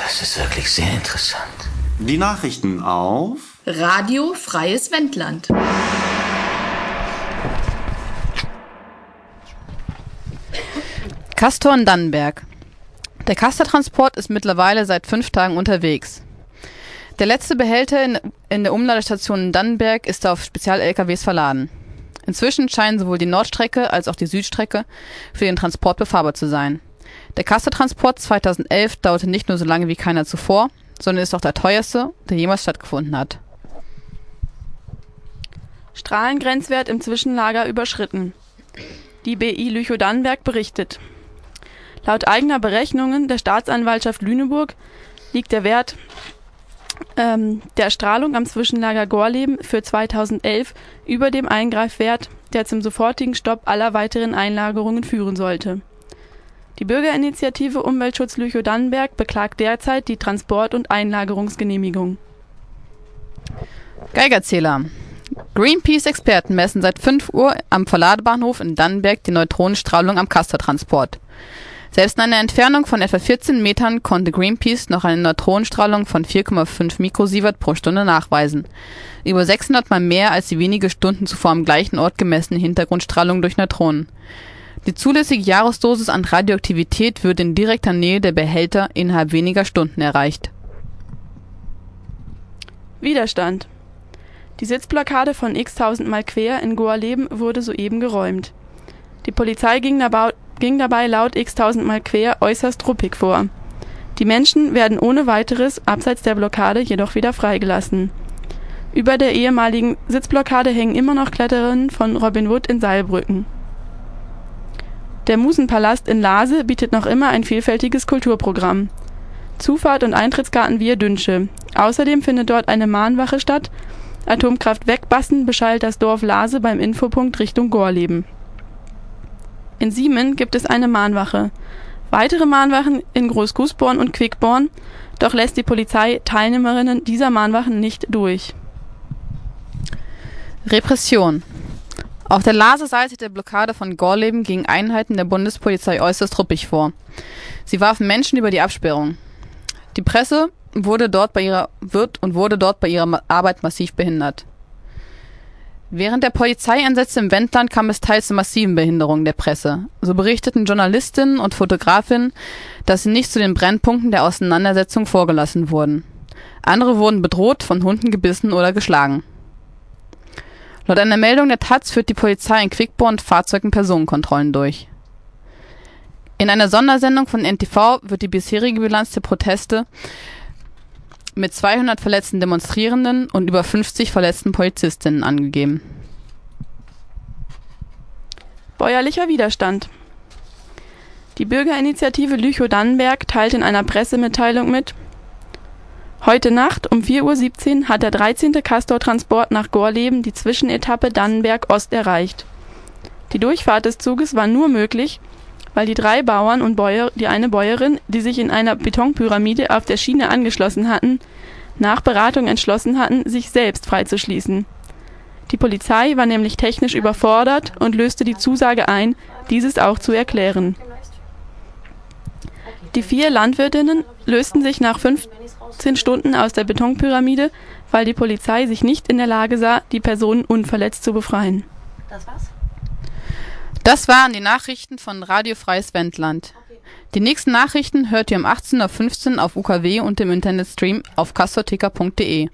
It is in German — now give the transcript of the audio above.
Das ist wirklich sehr interessant. Die Nachrichten auf Radio Freies Wendland. Castor in Dannenberg. Der Castor-Transport ist mittlerweile seit fünf Tagen unterwegs. Der letzte Behälter in, in der Umladestation in Dannenberg ist auf Spezial-LKWs verladen. Inzwischen scheinen sowohl die Nordstrecke als auch die Südstrecke für den Transport befahrbar zu sein. Der Castor-Transport 2011 dauerte nicht nur so lange wie keiner zuvor, sondern ist auch der teuerste, der jemals stattgefunden hat. Strahlengrenzwert im Zwischenlager überschritten. Die BI Lüchow-Dannenberg berichtet. Laut eigener Berechnungen der Staatsanwaltschaft Lüneburg liegt der Wert ähm, der Strahlung am Zwischenlager Gorleben für 2011 über dem Eingreifwert, der zum sofortigen Stopp aller weiteren Einlagerungen führen sollte. Die Bürgerinitiative Umweltschutz Lüchow-Dannenberg beklagt derzeit die Transport- und Einlagerungsgenehmigung. Geigerzähler. Greenpeace-Experten messen seit 5 Uhr am Verladebahnhof in Dannenberg die Neutronenstrahlung am Castor-Transport. Selbst in einer Entfernung von etwa 14 Metern konnte Greenpeace noch eine Neutronenstrahlung von 4,5 Mikrosievert pro Stunde nachweisen. Über 600 mal mehr als die wenige Stunden zuvor am gleichen Ort gemessene Hintergrundstrahlung durch Neutronen. Die zulässige Jahresdosis an Radioaktivität wird in direkter Nähe der Behälter innerhalb weniger Stunden erreicht. Widerstand. Die Sitzblockade von x-tausendmal quer in Goa-Leben wurde soeben geräumt. Die Polizei ging, dabei, ging dabei laut x-tausendmal quer äußerst ruppig vor. Die Menschen werden ohne weiteres abseits der Blockade jedoch wieder freigelassen. Über der ehemaligen Sitzblockade hängen immer noch Kletterinnen von Robin Wood in Seilbrücken. Der Musenpalast in Lase bietet noch immer ein vielfältiges Kulturprogramm. Zufahrt und Eintrittskarten via Dünsche. Außerdem findet dort eine Mahnwache statt. Atomkraft wegbassen beschallt das Dorf Lase beim Infopunkt Richtung Gorleben. In Siemen gibt es eine Mahnwache. Weitere Mahnwachen in Großgusborn und Quickborn, doch lässt die Polizei Teilnehmerinnen dieser Mahnwachen nicht durch. Repression. Auf der Lase-Seite der Blockade von Gorleben gingen Einheiten der Bundespolizei äußerst ruppig vor. Sie warfen Menschen über die Absperrung. Die Presse wurde dort bei ihrer, wird und wurde dort bei ihrer Arbeit massiv behindert. Während der Polizeieinsätze im Wendland kam es teils zu massiven Behinderungen der Presse. So berichteten Journalistinnen und Fotografinnen, dass sie nicht zu den Brennpunkten der Auseinandersetzung vorgelassen wurden. Andere wurden bedroht, von Hunden gebissen oder geschlagen. Laut einer Meldung der taz führt die Polizei in Quickborn Fahrzeug- und Personenkontrollen durch. In einer Sondersendung von NTV wird die bisherige Bilanz der Proteste mit 200 verletzten Demonstrierenden und über 50 verletzten Polizistinnen angegeben. Bäuerlicher Widerstand. Die Bürgerinitiative Lüchow-Dannenberg teilt in einer Pressemitteilung mit, Heute Nacht um 4.17 Uhr hat der 13. Castor-Transport nach Gorleben die Zwischenetappe Dannenberg-Ost erreicht. Die Durchfahrt des Zuges war nur möglich, weil die drei Bauern und die eine Bäuerin, die sich in einer Betonpyramide auf der Schiene angeschlossen hatten, nach Beratung entschlossen hatten, sich selbst freizuschließen. Die Polizei war nämlich technisch überfordert und löste die Zusage ein, dieses auch zu erklären. Die vier Landwirtinnen lösten sich nach 15 Stunden aus der Betonpyramide, weil die Polizei sich nicht in der Lage sah, die Personen unverletzt zu befreien. Das war's? Das waren die Nachrichten von Radio Freies Wendland. Die nächsten Nachrichten hört ihr um 18.15 Uhr auf UKW und im Internetstream auf kastorticker.de.